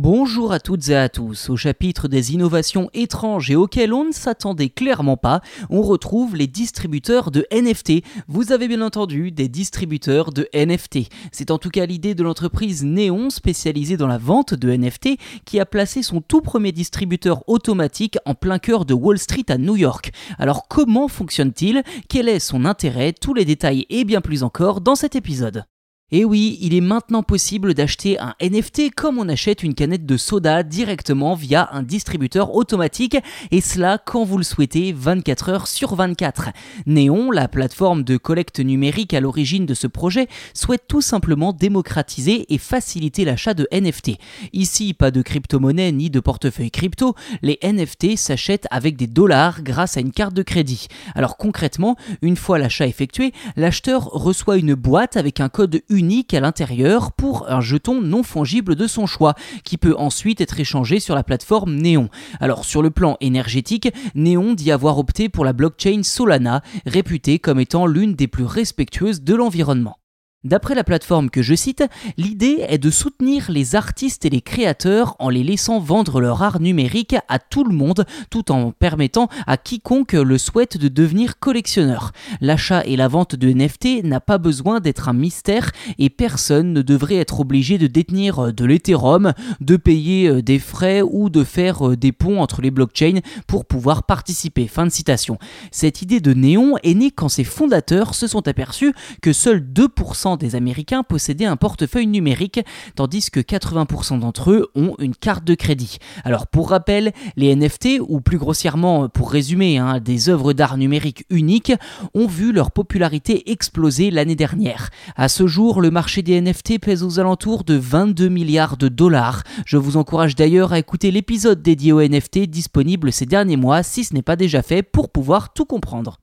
Bonjour à toutes et à tous. Au chapitre des innovations étranges et auxquelles on ne s'attendait clairement pas, on retrouve les distributeurs de NFT. Vous avez bien entendu des distributeurs de NFT. C'est en tout cas l'idée de l'entreprise Neon spécialisée dans la vente de NFT qui a placé son tout premier distributeur automatique en plein cœur de Wall Street à New York. Alors comment fonctionne-t-il? Quel est son intérêt? Tous les détails et bien plus encore dans cet épisode. Et oui, il est maintenant possible d'acheter un NFT comme on achète une canette de soda directement via un distributeur automatique et cela quand vous le souhaitez 24 heures sur 24. Néon, la plateforme de collecte numérique à l'origine de ce projet, souhaite tout simplement démocratiser et faciliter l'achat de NFT. Ici, pas de crypto-monnaie ni de portefeuille crypto, les NFT s'achètent avec des dollars grâce à une carte de crédit. Alors concrètement, une fois l'achat effectué, l'acheteur reçoit une boîte avec un code unique à l'intérieur pour un jeton non fongible de son choix, qui peut ensuite être échangé sur la plateforme Néon. Alors sur le plan énergétique, Néon dit avoir opté pour la blockchain Solana, réputée comme étant l'une des plus respectueuses de l'environnement. D'après la plateforme que je cite, l'idée est de soutenir les artistes et les créateurs en les laissant vendre leur art numérique à tout le monde tout en permettant à quiconque le souhaite de devenir collectionneur. L'achat et la vente de NFT n'a pas besoin d'être un mystère et personne ne devrait être obligé de détenir de l'Ethereum, de payer euh, des frais ou de faire euh, des ponts entre les blockchains pour pouvoir participer. Fin de citation. Cette idée de néon est née quand ses fondateurs se sont aperçus que seuls 2% des Américains possédaient un portefeuille numérique, tandis que 80% d'entre eux ont une carte de crédit. Alors pour rappel, les NFT, ou plus grossièrement pour résumer, hein, des œuvres d'art numérique uniques, ont vu leur popularité exploser l'année dernière. À ce jour, le marché des NFT pèse aux alentours de 22 milliards de dollars. Je vous encourage d'ailleurs à écouter l'épisode dédié aux NFT disponible ces derniers mois si ce n'est pas déjà fait pour pouvoir tout comprendre.